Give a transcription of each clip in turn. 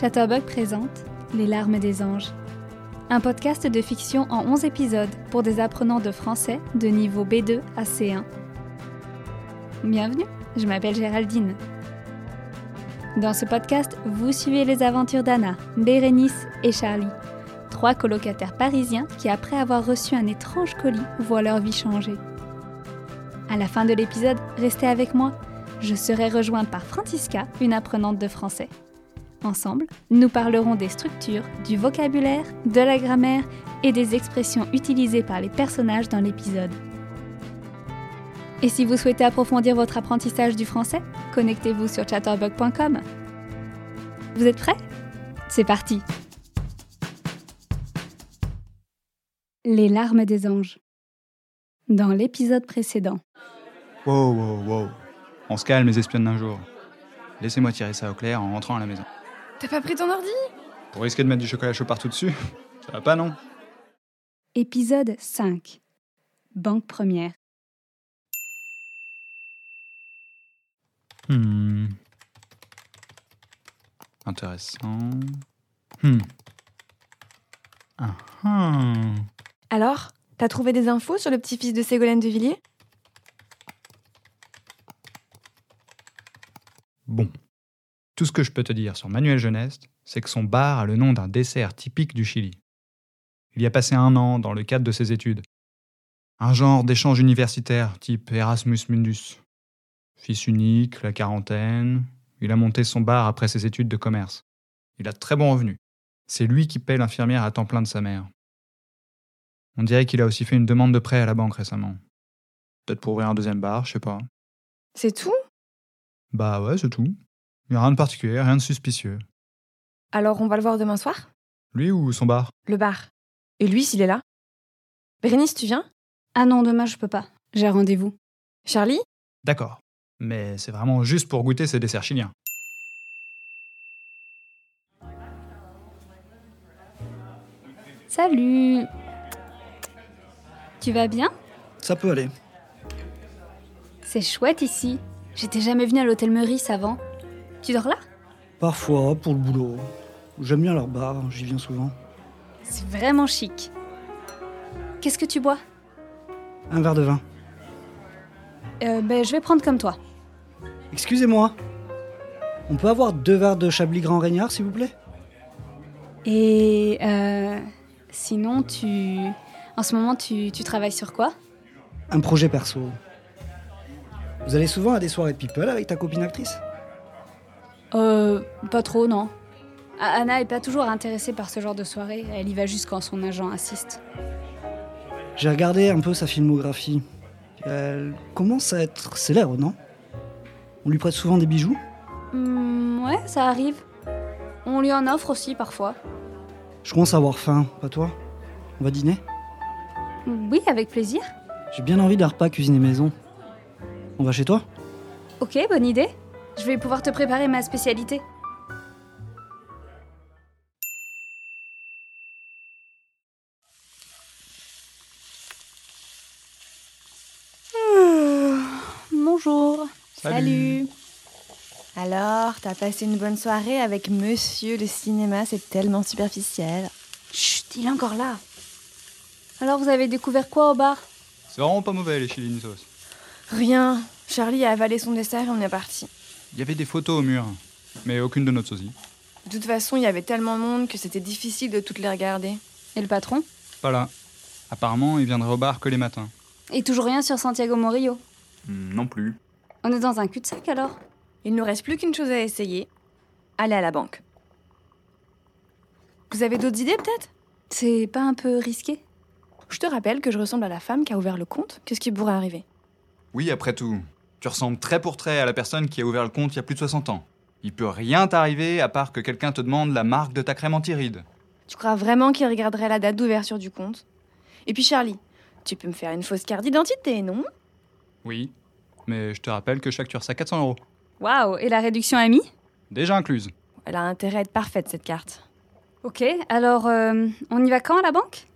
Chatterbug présente Les larmes des anges. Un podcast de fiction en 11 épisodes pour des apprenants de français de niveau B2 à C1. Bienvenue, je m'appelle Géraldine. Dans ce podcast, vous suivez les aventures d'Anna, Bérénice et Charlie, trois colocataires parisiens qui, après avoir reçu un étrange colis, voient leur vie changer. À la fin de l'épisode, restez avec moi. Je serai rejointe par Francisca, une apprenante de français. Ensemble, nous parlerons des structures, du vocabulaire, de la grammaire et des expressions utilisées par les personnages dans l'épisode. Et si vous souhaitez approfondir votre apprentissage du français, connectez-vous sur chatterbug.com. Vous êtes prêts? C'est parti Les larmes des anges. Dans l'épisode précédent. Wow, wow, wow. On se calme, les espionnes d'un jour. Laissez-moi tirer ça au clair en rentrant à la maison. T'as pas pris ton ordi? Pour risquer de mettre du chocolat chaud partout dessus Ça va pas, non? Épisode 5. Banque première. Hmm. Intéressant. Hmm. Ah ah. Alors, t'as trouvé des infos sur le petit-fils de Ségolène de Villiers Bon. Tout ce que je peux te dire sur Manuel Jeunesse, c'est que son bar a le nom d'un dessert typique du Chili. Il y a passé un an dans le cadre de ses études. Un genre d'échange universitaire type Erasmus Mundus. Fils unique, la quarantaine, il a monté son bar après ses études de commerce. Il a de très bons revenus. C'est lui qui paie l'infirmière à temps plein de sa mère. On dirait qu'il a aussi fait une demande de prêt à la banque récemment. Peut-être pour ouvrir un deuxième bar, je sais pas. C'est tout? Bah ouais, c'est tout. Il n'y a rien de particulier, rien de suspicieux. Alors on va le voir demain soir? Lui ou son bar? Le bar. Et lui s'il est là? Bérénice, tu viens? Ah non, demain je peux pas. J'ai rendez-vous. Charlie? D'accord. Mais c'est vraiment juste pour goûter ces desserts chiliens. Salut Tu vas bien? Ça peut aller. C'est chouette ici. J'étais jamais venue à l'hôtel Meurice avant. Tu dors là? Parfois, pour le boulot. J'aime bien leur bar, j'y viens souvent. C'est vraiment chic. Qu'est-ce que tu bois? Un verre de vin. euh, Ben, je vais prendre comme toi. Excusez-moi. On peut avoir deux verres de Chablis Grand Régnard, s'il vous plaît? Et euh, sinon, tu. En ce moment, tu, tu travailles sur quoi? Un projet perso. Vous allez souvent à des soirées de people avec ta copine actrice? Euh, pas trop, non. Anna est pas toujours intéressée par ce genre de soirée. Elle y va juste quand son agent assiste. J'ai regardé un peu sa filmographie. Elle commence à être célèbre, non? On lui prête souvent des bijoux? Hmm, ouais, ça arrive. On lui en offre aussi parfois. Je commence à avoir faim, pas toi? On va dîner? Oui, avec plaisir. J'ai bien envie d'un repas cuisiné maison. On va chez toi? Ok, bonne idée. Je vais pouvoir te préparer ma spécialité. Bonjour. Salut. Alors, t'as passé une bonne soirée avec monsieur le cinéma, c'est tellement superficiel. Chut, il est encore là. Alors, vous avez découvert quoi au bar? C'est vraiment pas mauvais les chili sauce. Rien. Charlie a avalé son dessert et on est parti. Il y avait des photos au mur, mais aucune de notre sosie. De toute façon, il y avait tellement de monde que c'était difficile de toutes les regarder. Et le patron? Pas là. Apparemment, il viendrait au bar que les matins. Et toujours rien sur Santiago Morillo. Hmm, non plus. On est dans un cul-de-sac alors? Il nous reste plus qu'une chose à essayer. Aller à la banque. Vous avez d'autres idées peut-être? C'est pas un peu risqué? Je te rappelle que je ressemble à la femme qui a ouvert le compte. Qu'est-ce qui pourrait arriver? Oui, après tout. Tu ressembles trait pour trait à la personne qui a ouvert le compte il y a plus de 60 ans. Il peut rien t'arriver à part que quelqu'un te demande la marque de ta crème anti-rides. Tu crois vraiment qu'il regarderait la date d'ouverture du compte? Et puis Charlie, tu peux me faire une fausse carte d'identité, non? Oui, mais je te rappelle que je facture ça 400 euros. Waouh, et la réduction amie? Déjà incluse. Elle a intérêt à être parfaite cette carte. Ok, alors euh, on y va quand à la banque?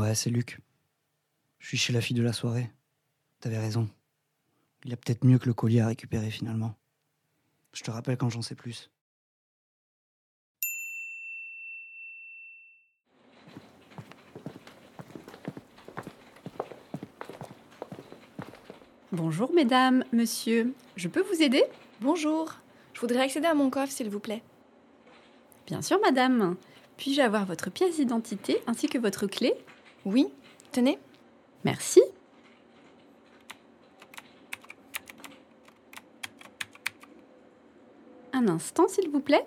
Ouais, c'est Luc. Je suis chez la fille de la soirée. T'avais raison. Il y a peut-être mieux que le collier à récupérer finalement. Je te rappelle quand j'en sais plus. Bonjour mesdames, monsieur. Je peux vous aider? Bonjour. Je voudrais accéder à mon coffre, s'il vous plaît. Bien sûr madame. Puis-je avoir votre pièce d'identité ainsi que votre clé? Oui, tenez. Merci. Un instant s'il vous plaît.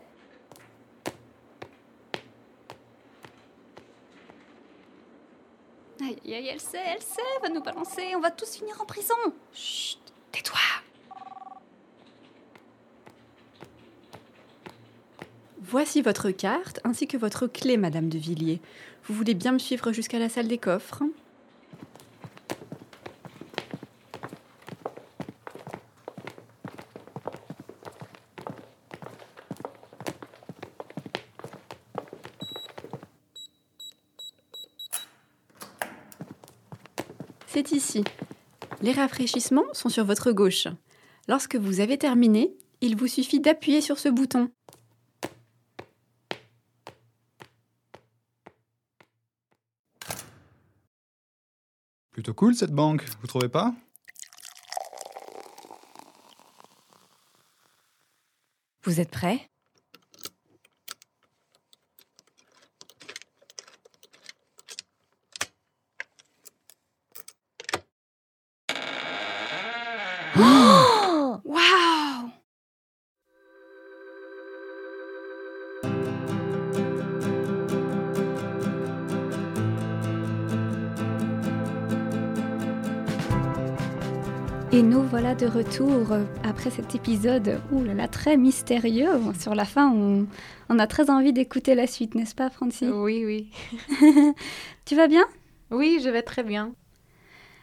Aïe, aïe, elle sait, elle sait, va nous balancer, on va tous finir en prison. Chut, tais-toi. Voici votre carte ainsi que votre clé, Madame de Villiers. Vous voulez bien me suivre jusqu'à la salle des coffres C'est ici. Les rafraîchissements sont sur votre gauche. Lorsque vous avez terminé, il vous suffit d'appuyer sur ce bouton. Plutôt cool cette banque, vous trouvez pas? Vous êtes prêts? Voilà de retour euh, après cet épisode ouh là là, très mystérieux. Sur la fin, on, on a très envie d'écouter la suite, n'est-ce pas, Francie? Oui, oui. Tu vas bien? Oui, je vais très bien.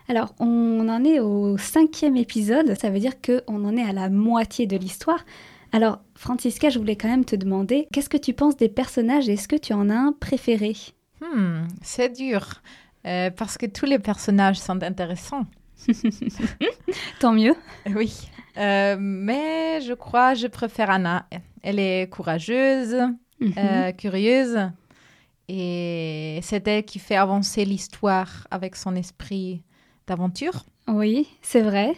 Alors, on en est au cinquième épisode, ça veut dire qu'on en est à la moitié de l'histoire. Alors, Francisca, je voulais quand même te demander, qu'est-ce que tu penses des personnages et est-ce que tu en as un préféré? Hmm, c'est dur. euh, parce que tous les personnages sont intéressants. Tant mieux. Oui. Euh, mais je crois que je préfère Anna. Elle est courageuse, Mhm. euh, curieuse. Et c'est elle qui fait avancer l'histoire avec son esprit d'aventure. Oui, c'est vrai.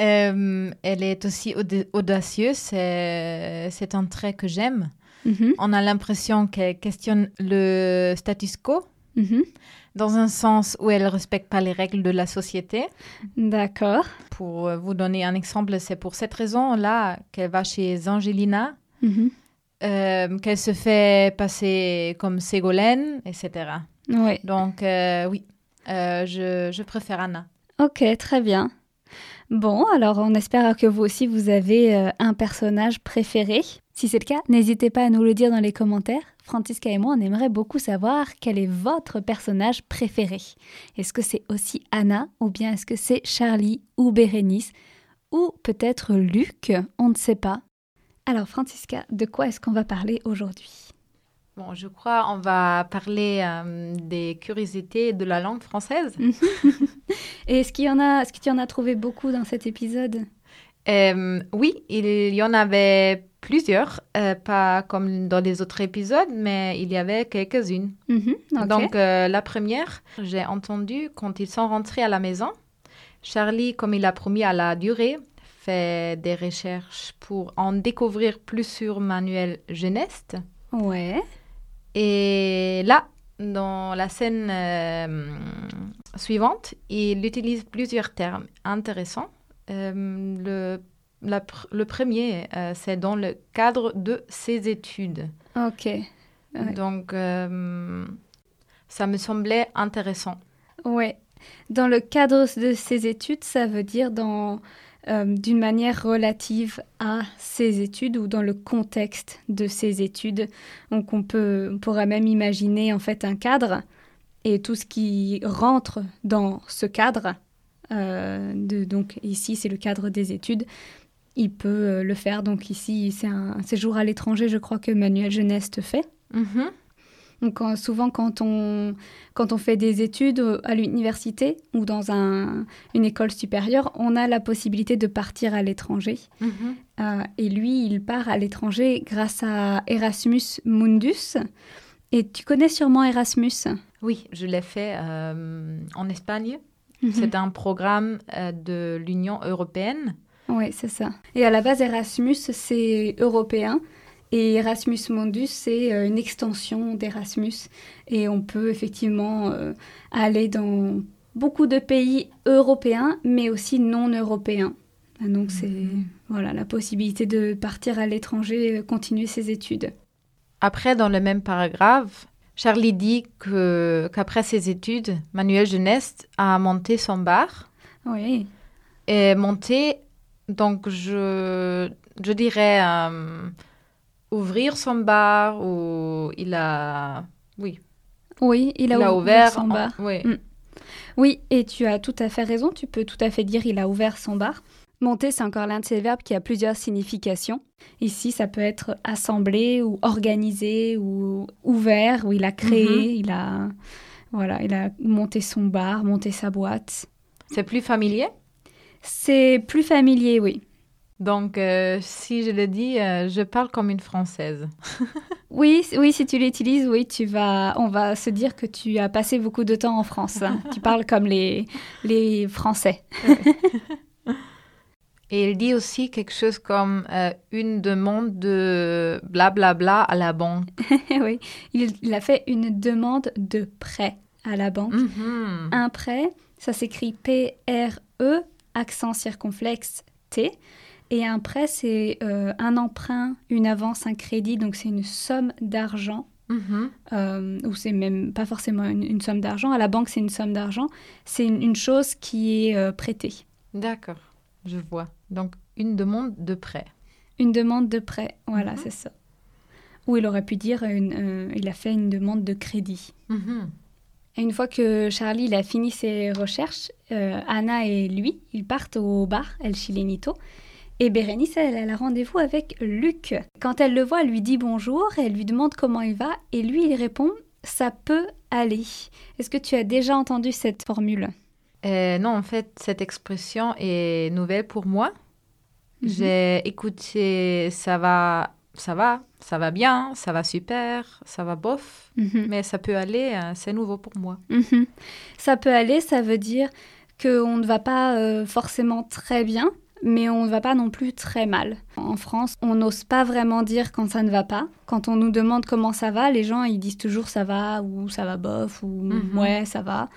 Euh, elle est aussi auda- audacieuse. C'est c'est un trait que j'aime. Mhm, On a l'impression qu'elle questionne le status quo. Mhm. dans un sens où elle ne respecte pas les règles de la société. D'accord. Pour euh, vous donner un exemple, c'est pour cette raison-là qu'elle va chez Angelina, Mhm. euh, qu'elle se fait passer comme Ségolène, etc. Oui. Donc, euh, oui, euh, je, je préfère Anna. Ok, très bien. Bon, alors on espère que vous aussi vous avez euh, un personnage préféré. Si c'est le cas, n'hésitez pas à nous le dire dans les commentaires. Francisca et moi, on aimerait beaucoup savoir quel est votre personnage préféré. Est-ce que c'est aussi Anna ou bien est-ce que c'est Charlie ou Bérénice ou peut-être Luc On ne sait pas. Alors Francisca, de quoi est-ce qu'on va parler aujourd'hui? Bon, je crois on va parler euh, des curiosités de la langue française. Et est-ce qu'il y en a, est-ce que tu en as trouvé beaucoup dans cet épisode? Euh, oui, il y en avait plusieurs, euh, pas comme dans les autres épisodes, mais il y avait quelques-unes. Mhm. Donc, euh, la première, j'ai entendu quand ils sont rentrés à la maison, Charlie, comme il a promis à la durée, fait des recherches pour en découvrir plus sur Manuel Geneste. Ouais. Et là, dans la scène suivante, il utilise plusieurs termes intéressants. Euh, le, la le premier, euh, c'est dans le cadre de ses études. Ok. Ouais. Donc, euh, ça me semblait intéressant. Ouais. Dans le cadre de ses études, ça veut dire dans euh, d'une manière relative à ses études ou dans le contexte de ses études. Donc on peut, on pourrait même imaginer en fait un cadre et tout ce qui rentre dans ce cadre. Euh, de, donc ici c'est le cadre des études. Il peut euh, le faire. Donc ici c'est un séjour à l'étranger, je crois que Manuel Geneste fait. Mhm. Donc, souvent, quand on, quand on fait des études euh, à l'université ou dans un- une école supérieure, on a la possibilité de partir à l'étranger. Mhm. Euh, et lui, il part à l'étranger grâce à Erasmus Mundus. Et tu connais sûrement Erasmus? Oui, je l'ai fait euh, en Espagne. Mhm. C'est un programme euh, de l'Union européenne. Oui, c'est ça. Et à la base, Erasmus, c'est européen. Et Erasmus Mundus, c'est euh, une extension d'Erasmus. Et on peut effectivement euh, aller dans beaucoup de pays européens, mais aussi non européens. Ah, Donc, c'est voilà, la possibilité de partir à l'étranger, euh, continuer ses études. Après, dans le même paragraphe, Charlie dit que qu'après ses études, Manuel Jeunesse a monté son bar. Oui, Et monté, donc je, je dirais euh, ouvrir son bar ou il a... Oui, oui il a, il a ouvert, ouvert son en- bar. oui. Mm. Oui, et tu as tout à fait raison. Tu peux tout à fait dire il a ouvert son bar. Monter, c'est encore l'un de ces verbes qui a plusieurs significations. Ici, ça peut être assemblé ou organisé ou ouvert, où il a créé, il a voilà, il a monté son bar, monté sa boîte. C'est plus familier? C'est plus familier, oui. Donc, euh, si je le dis, euh, je parle comme une Française. Oui, oui, si tu l'utilises, oui, tu vas, on va se dire que tu as passé beaucoup de temps en France. hein. tu parles comme les, les Français. Et il dit aussi quelque chose comme euh, une demande de blablabla à la banque. oui, il, il a fait une demande de prêt à la banque. Mhm. Un prêt, ça s'écrit P-R-E, accent circonflexe T. Et un prêt, c'est euh, un emprunt, une avance, un crédit. Donc, c'est une somme d'argent. Mhm. euh, ou c'est même pas forcément une, une somme d'argent. À la banque, c'est une somme d'argent. C'est une, une chose qui est euh, prêtée. D'accord, je vois. Donc, une demande de prêt. Une demande de prêt. Voilà, Mhm. c'est ça. Ou il aurait pu dire une, euh, il a fait une demande de crédit. Mhm. Et une fois que Charlie il a fini ses recherches, euh, Anna et lui, ils partent au bar El Chilenito. Et Bérénice, elle, elle a rendez-vous avec Luc. Quand elle le voit, elle lui dit bonjour, elle lui demande comment il va, et lui, il répond ça peut aller. Est-ce que tu as déjà entendu cette formule? Euh, non, en fait, cette expression est nouvelle pour moi. Mhm. J'ai écouté ça va, ça va, ça va bien, ça va super, ça va bof, Mhm. mais ça peut aller, euh, c'est nouveau pour moi. Mhm. Ça peut aller, ça veut dire qu'on ne va pas euh, forcément très bien, mais on ne va pas non plus très mal. En France, on n'ose pas vraiment dire quand ça ne va pas. Quand on nous demande comment ça va, les gens ils disent toujours ça va ou ça va bof ou ouais ça va.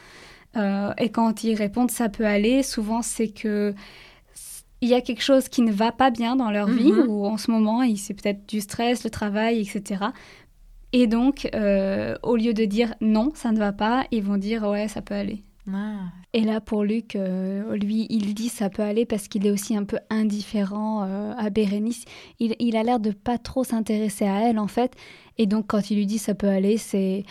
Euh, et quand ils répondent ça peut aller, souvent c'est que il y a quelque chose qui ne va pas bien dans leur vie Mhm. ou en ce moment c'est peut-être du stress, le travail, etc. Et donc, euh, au lieu de dire non, ça ne va pas, ils vont dire ouais, ça peut aller. Ah, Et là, pour Luc, euh, lui, il dit ça peut aller parce qu'il est aussi un peu indifférent euh, à Bérénice. Il, il a l'air de pas trop s'intéresser à elle, en fait. Et donc, quand il lui dit ça peut aller, c'est.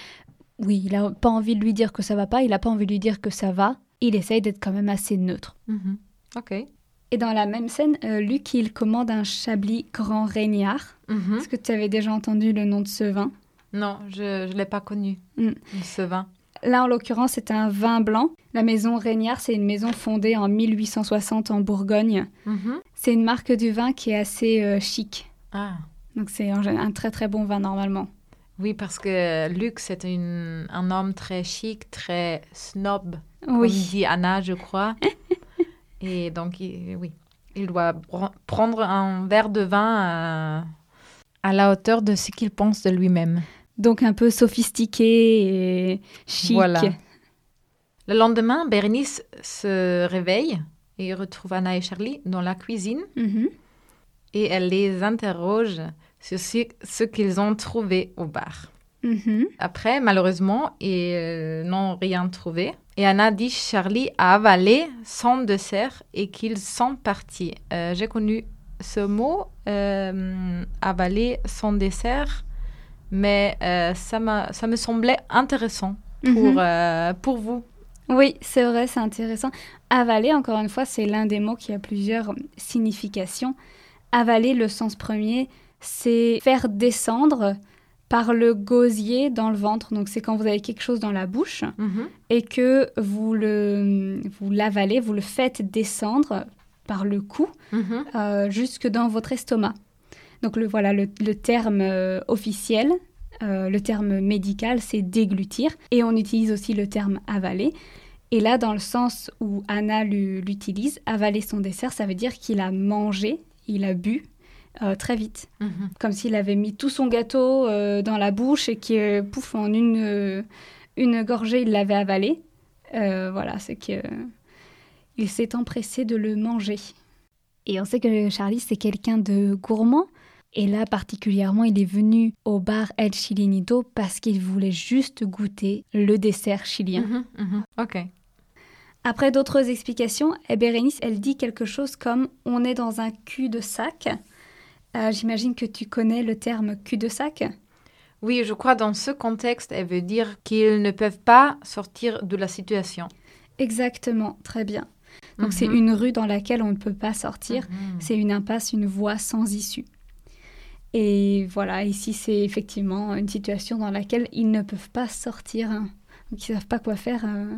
Oui, il a pas envie de lui dire que ça va pas, il a pas envie de lui dire que ça va. Il essaye d'être quand même assez neutre. mhm. Ok. Et dans la même scène, euh, Luc, il commande un Chablis Grand Régnard. Mhm. Est-ce que tu avais déjà entendu le nom de ce vin? Non, je ne l'ai pas connu, Mm. ce vin. Là, en l'occurrence, c'est un vin blanc. La maison Régnard, c'est une maison fondée en 1860 en Bourgogne. Mhm. C'est une marque du vin qui est assez euh, chic. Ah. Donc c'est un, un très très bon vin normalement. Oui, parce que Luc, c'est une- un homme très chic, très snob, comme Oui, dit Anna, je crois. Et donc, il- oui, il doit prendre un verre de vin à, à la hauteur de ce qu'il pense de lui-même. donc un peu sophistiqué et chic. Voilà. Le lendemain, Bernice se réveille et retrouve Anna et Charlie dans la cuisine Mhm. et elle les interroge sur ce, qu'ils ont trouvé au bar. Mhm. Après, malheureusement, ils euh, n'ont rien trouvé. Et Anna dit Charlie a avalé son dessert et qu'ils sont partis. Euh, J'ai connu ce mot, euh, avaler son dessert, mais euh, ça, ça me semblait intéressant pour, Mhm. euh, pour vous. Oui, c'est vrai, c'est intéressant. Avaler, encore une fois, c'est l'un des mots qui a plusieurs significations. Avaler, le sens premier, c'est faire descendre par le gosier dans le ventre. Donc c'est quand vous avez quelque chose dans la bouche Mhm. et que vous le vous l'avalez, vous le faites descendre par le cou Mhm. euh, jusque dans votre estomac. Donc le voilà le, le terme euh, officiel, euh, le terme médical, c'est déglutir et on utilise aussi le terme avaler. Et là, dans le sens où Anna l'u- l'utilise, avaler son dessert, ça veut dire qu'il a mangé, il a bu euh, très vite Mhm. comme s'il avait mis tout son gâteau euh, dans la bouche et que, pouf, en une, euh, une gorgée, il l'avait avalé. Euh, voilà, c'est que il s'est empressé de le manger. Et on sait que Charlie, c'est quelqu'un de gourmand. Et là, particulièrement, il est venu au bar El Chilinito parce qu'il voulait juste goûter le dessert chilien. Mhm. Mhm. Ok. Après d'autres explications, eh, Bérénice, elle dit quelque chose comme on est dans un cul de sac. Euh, J'imagine que tu connais le terme cul de sac. Oui, je crois dans ce contexte, elle veut dire qu'ils ne peuvent pas sortir de la situation. Exactement, très bien. Donc c'est Mhm. une rue dans laquelle on ne peut pas sortir. Mhm. C'est une impasse, une voie sans issue. Et voilà, ici c'est effectivement une situation dans laquelle ils ne peuvent pas sortir. hein. Donc ils savent pas quoi faire. euh,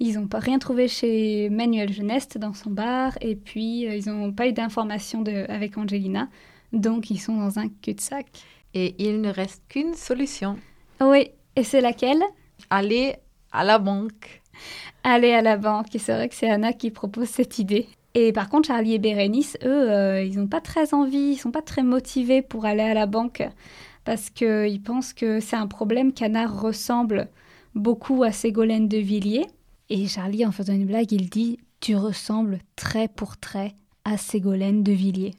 Ils n'ont pas rien trouvé chez Manuel Geneste dans son bar. Et puis euh, ils n'ont pas eu d'informations avec Angelina. Donc ils sont dans un cul-de-sac. Et il ne reste qu'une solution. Oui, et c'est laquelle? Aller à la banque. aller à la banque. Et c'est vrai que c'est Anna qui propose cette idée. Et par contre, Charlie et Bérénice, eux, euh, ils n'ont pas très envie, ils sont pas très motivés pour aller à la banque parce qu'ils pensent que c'est un problème qu'Anna ressemble beaucoup à Ségolène de Villiers. Et Charlie, en faisant une blague, il dit Tu ressembles trait pour trait à Ségolène de Villiers.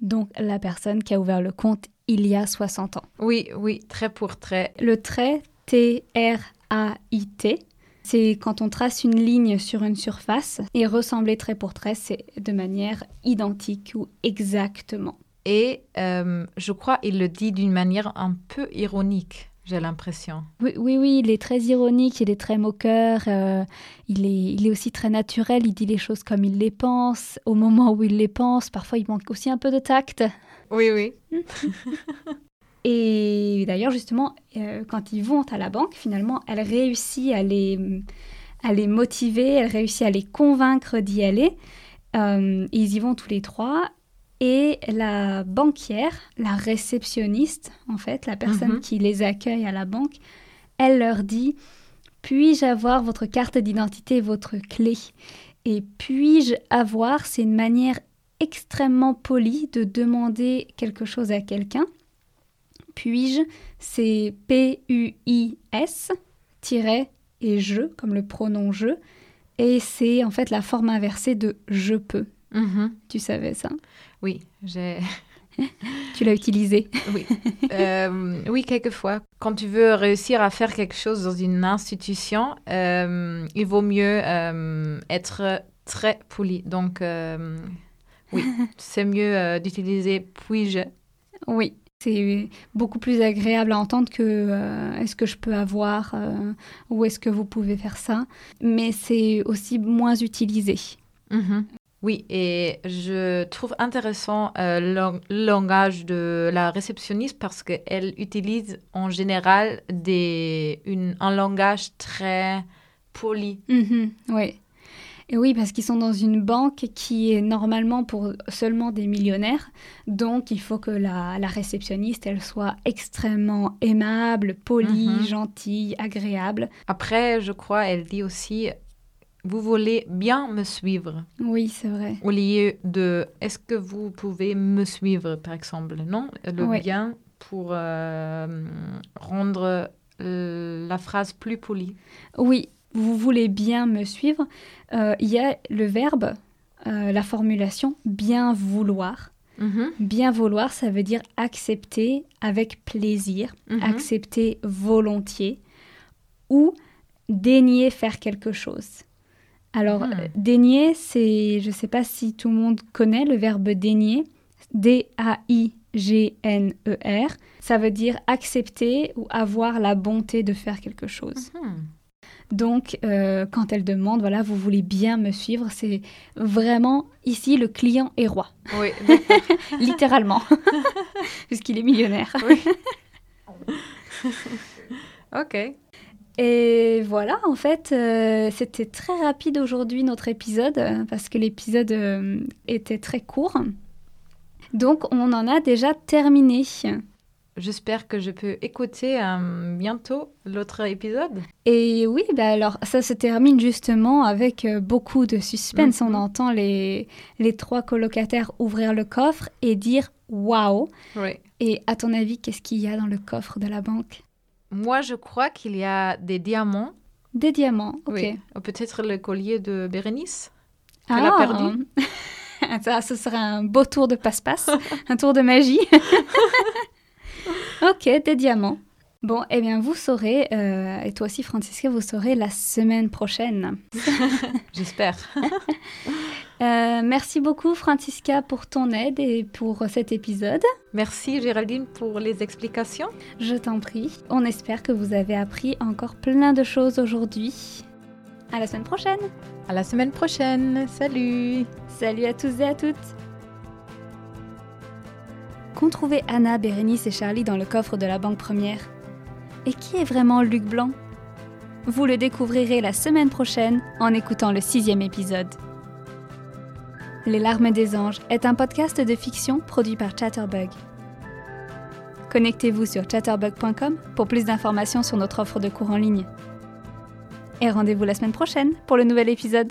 Donc la personne qui a ouvert le compte il y a 60 ans. Oui, oui, trait pour trait. Le trait T-R-A-I-T, c'est quand on trace une ligne sur une surface et ressembler trait pour trait, c'est de manière identique ou exactement. Et euh, je crois il le dit d'une manière un peu ironique, j'ai l'impression. Oui, oui, oui, il est très ironique, il est très moqueur, euh, il, est, il est aussi très naturel, il dit les choses comme il les pense, au moment où il les pense, parfois il manque aussi un peu de tact. Oui, oui. Et d'ailleurs, justement, euh, quand ils vont à la banque, finalement, elle réussit à les, à les motiver, elle réussit à les convaincre d'y aller. Euh, ils y vont tous les trois. Et la banquière, la réceptionniste, en fait, la personne Mhm. qui les accueille à la banque, elle leur dit Puis-je avoir votre carte d'identité et votre clé? Et puis-je avoir, c'est une manière extrêmement polie de demander quelque chose à quelqu'un. Puis-je, c'est P-U-I-S, tiret et je, comme le pronom je. Et c'est en fait la forme inversée de je peux. Mhm. Tu savais ça? Oui, j'ai... Tu l'as utilisé. Oui. Euh, oui, quelquefois. Quand tu veux réussir à faire quelque chose dans une institution, euh, il vaut mieux euh, être très poli. Donc, oui, c'est mieux d'utiliser puis-je. Oui. C'est beaucoup plus agréable à entendre que euh, est-ce que je peux avoir euh, ou est-ce que vous pouvez faire ça. Mais c'est aussi moins utilisé. Mhm. Oui, et je trouve intéressant euh, le lang- le langage de la réceptionniste parce qu'elle utilise en général des, une, un langage très poli. Mhm, oui. Et oui, parce qu'ils sont dans une banque qui est normalement pour seulement des millionnaires. Donc, il faut que la, la réceptionniste, elle soit extrêmement aimable, polie, Mhm. gentille, agréable. Après, je crois, elle dit aussi, vous voulez bien me suivre, Oui, c'est vrai. au lieu de, est-ce que vous pouvez me suivre, par exemple, non Le bien pour euh, rendre euh, la phrase plus polie. Oui, vous voulez bien me suivre. Euh, Il y a le verbe, euh, la formulation bien vouloir. Mhm, Bien vouloir, ça veut dire accepter avec plaisir, mhm. accepter volontiers ou daigner faire quelque chose. Alors, Mhm. euh, daigner, c'est, je ne sais pas si tout le monde connaît le verbe daigner, D-A-I-G-N-E-R. Ça veut dire accepter ou avoir la bonté de faire quelque chose. Mhm. Donc, euh, quand elle demande, voilà, vous voulez bien me suivre, c'est vraiment ici le client est roi, Oui, littéralement, puisqu'il est millionnaire. Oui. Ok. Et voilà, en fait, euh, c'était très rapide aujourd'hui notre épisode, euh, parce que l'épisode euh, était très court. Donc, on en a déjà terminé. J'espère que je peux écouter euh, bientôt l'autre épisode. Et oui, bah alors ça se termine justement avec beaucoup de suspense. Mhm. On entend les, les trois colocataires ouvrir le coffre et dire waouh. Oui. Et à ton avis, qu'est-ce qu'il y a dans le coffre de la banque? Moi, je crois qu'il y a des diamants. Des diamants, ok. Oui. Ou Peut-être le collier de Bérénice. qu'elle a perdu. ça, ce sera un beau tour de passe-passe, un tour de magie. ok, des diamants. Bon, eh bien, vous saurez, euh, et toi aussi, Francisca, vous saurez la semaine prochaine. J'espère. Euh, merci beaucoup, Francisca, pour ton aide et pour cet épisode. Merci Géraldine pour les explications. Je t'en prie. On espère que vous avez appris encore plein de choses aujourd'hui. À la semaine prochaine. À la semaine prochaine. Salut. Salut à tous et à toutes. Qu'ont trouvé Anna, Bérénice et Charlie dans le coffre de la banque première? Et qui est vraiment Luc Blanc? Vous le découvrirez la semaine prochaine en écoutant le sixième épisode. Les larmes des anges est un podcast de fiction produit par Chatterbug. Connectez-vous sur chatterbug.com pour plus d'informations sur notre offre de cours en ligne. Et rendez-vous la semaine prochaine pour le nouvel épisode.